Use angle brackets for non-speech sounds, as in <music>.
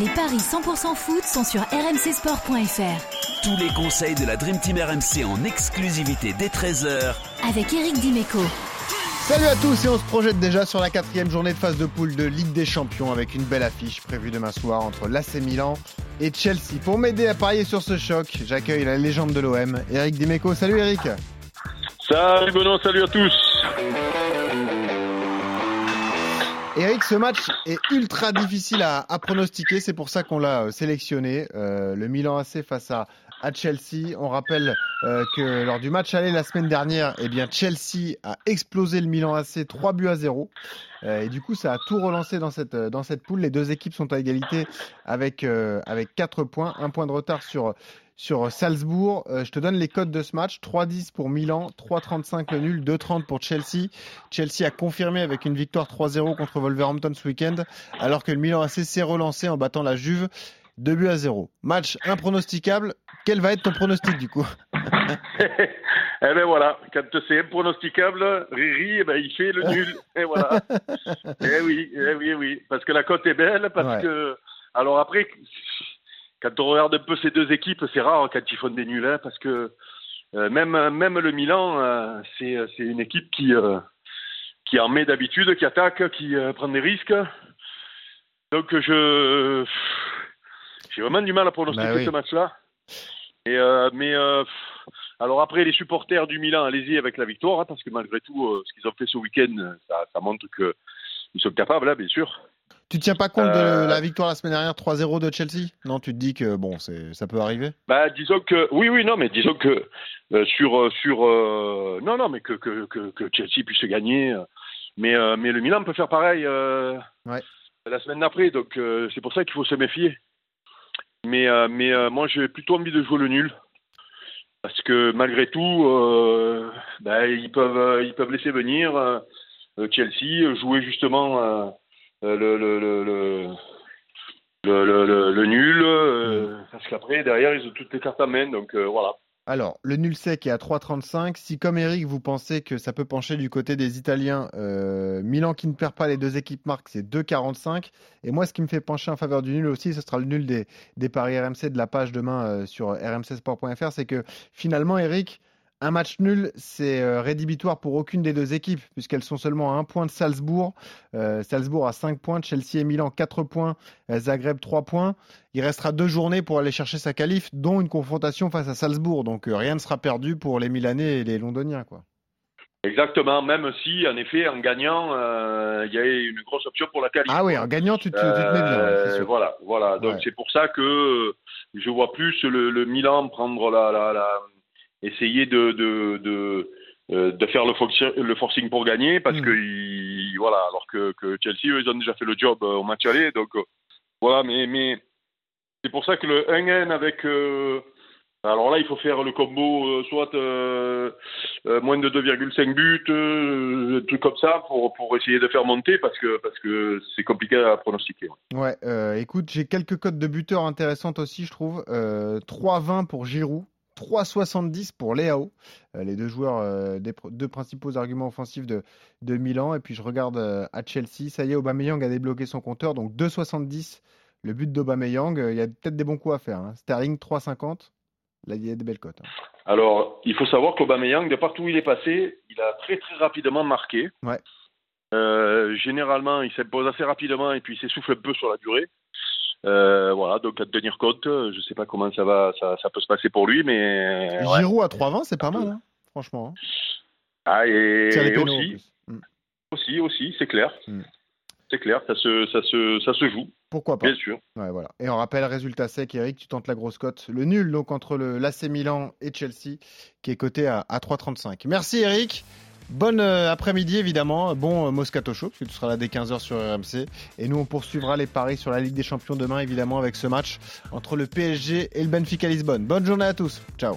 Les paris 100% foot sont sur rmcsport.fr. Tous les conseils de la Dream Team RMC en exclusivité dès 13h avec Eric Dimeco. Salut à tous et on se projette déjà sur la quatrième journée de phase de poule de Ligue des Champions avec une belle affiche prévue demain soir entre l'AC Milan et Chelsea. Pour m'aider à parier sur ce choc, j'accueille la légende de l'OM, Eric Dimeco. Salut Eric Salut Benoît, salut à tous Eric, ce match est ultra difficile à, pronostiquer, c'est pour ça qu'on l'a euh, sélectionné. Euh, le Milan AC face à, à Chelsea. On rappelle euh, que lors du match aller la semaine dernière, eh bien Chelsea a explosé le Milan AC 3 buts à 0. et du coup, ça a tout relancé dans cette, dans cette poule. Les deux équipes sont à égalité avec, avec 4 points, un point de retard sur, sur Salzbourg. Euh, je te donne les codes de ce match. 3-10 pour Milan, 3-35 le nul, 2-30 pour Chelsea. Chelsea a confirmé avec une victoire 3-0 contre Wolverhampton ce week-end, alors que le Milan AC s'est relancé en battant la Juve 2 buts à 0. Match impronosticable. Quel va être ton pronostic du coup <laughs> Eh ben voilà, quand c'est impronosticable, Riri, eh ben, il fait le nul. <laughs> Et voilà. eh oui, eh oui, eh oui. Parce que la cote est belle, parce que... Alors après, quand on regarde un peu ces deux équipes, c'est rare quand ils font des nuls, hein, parce que euh, même, même le Milan, euh, c'est, une équipe qui, euh, qui en met d'habitude, qui attaque, qui prend des risques. Donc je j'ai vraiment du mal à pronostiquer bah ce match-là. Et, mais alors après, les supporters du Milan, allez-y avec la victoire, hein, parce que malgré tout, ce qu'ils ont fait ce week-end, ça, ça montre qu'ils sont capables, hein, bien sûr. Tu tiens pas compte de euh, la victoire la semaine dernière 3-0 de Chelsea? Non, tu te dis que bon, ça peut arriver? Bah disons que oui oui non mais disons que euh, sur euh, sur non non mais que, que, que, Chelsea puisse gagner mais mais le Milan peut faire pareil la semaine d'après donc c'est pour ça qu'il faut se méfier. Mais mais moi j'ai plutôt envie de jouer le nul parce que malgré tout bah, ils peuvent ils peuvent laisser venir Chelsea jouer justement le, le, le, le, le, nul, euh, parce qu'après, derrière, ils ont toutes les cartes à main, donc euh, voilà. Alors, le nul sec est à 3,35. Si, comme Eric, vous pensez que ça peut pencher du côté des Italiens, Milan qui ne perd pas les deux équipes marques, c'est 2,45. Et moi, ce qui me fait pencher en faveur du nul aussi, ce sera le nul des, des paris RMC de la page demain sur rmcsport.fr. C'est que finalement, Eric, un match nul, c'est euh, rédhibitoire pour aucune des deux équipes, puisqu'elles sont seulement à un point de Salzbourg. Euh, Salzbourg a 5 points, Chelsea et Milan 4 points, euh, Zagreb 3 points. Il restera deux journées pour aller chercher sa qualif, dont une confrontation face à Salzbourg. Donc rien ne sera perdu pour les Milanais et les Londoniens. Quoi. Exactement, même si, en effet, en gagnant, il y a une grosse option pour la qualif. Ah oui, en gagnant, tu te, mets bien. Voilà, voilà. Donc c'est pour ça que je vois plus le, Milan prendre la, la essayer de, de, de, euh, de faire le, le, forcing pour gagner parce mm. que voilà alors que, que, Chelsea eux, ils ont déjà fait le job euh, au match aller donc euh, voilà mais mais c'est pour ça que le 1-1 avec alors là il faut faire le combo soit moins de 2,5 buts truc comme ça pour, pour essayer de faire monter parce que parce que c'est compliqué à pronostiquer ouais, écoute j'ai quelques codes de buteurs intéressantes aussi je trouve. 3-20 pour Giroud 3,70 pour Léao, euh, les deux joueurs, euh, des deux principaux arguments offensifs de, de Milan. Et puis je regarde euh, à Chelsea, ça y est, Aubameyang a débloqué son compteur, donc 2,70 le but d'Aubameyang. Il y a peut-être des bons coups à faire. Hein. Sterling 3,50. Là, il y a des belles cotes. Hein. Alors, il faut savoir qu'Aubameyang, de partout où il est passé, il a très très rapidement marqué. Ouais. généralement, il s'impose assez rapidement et puis il s'essouffle un peu sur la durée. Euh, voilà, donc à tenir compte, je sais pas comment ça va, ça, ça peut se passer pour lui, mais. Giroud à 3-20, c'est pas mal, hein, franchement. Hein. Ah, et, aussi, mm. aussi, aussi, c'est clair. Mm. C'est clair, ça se, ça, se, ça se joue. Pourquoi pas Bien sûr. Ouais, voilà. Et on rappelle, résultat sec, Eric, tu tentes la grosse cote. Le nul, donc, entre l'AC Milan et Chelsea, qui est coté à, à 3,35. Merci, Eric. Bonne euh, après-midi évidemment, bon euh, Moscato Show, parce que tu seras là dès 15h sur RMC. Et nous on poursuivra les paris sur la Ligue des Champions demain évidemment avec ce match entre le PSG et le Benfica Lisbonne. Bonne journée à tous, ciao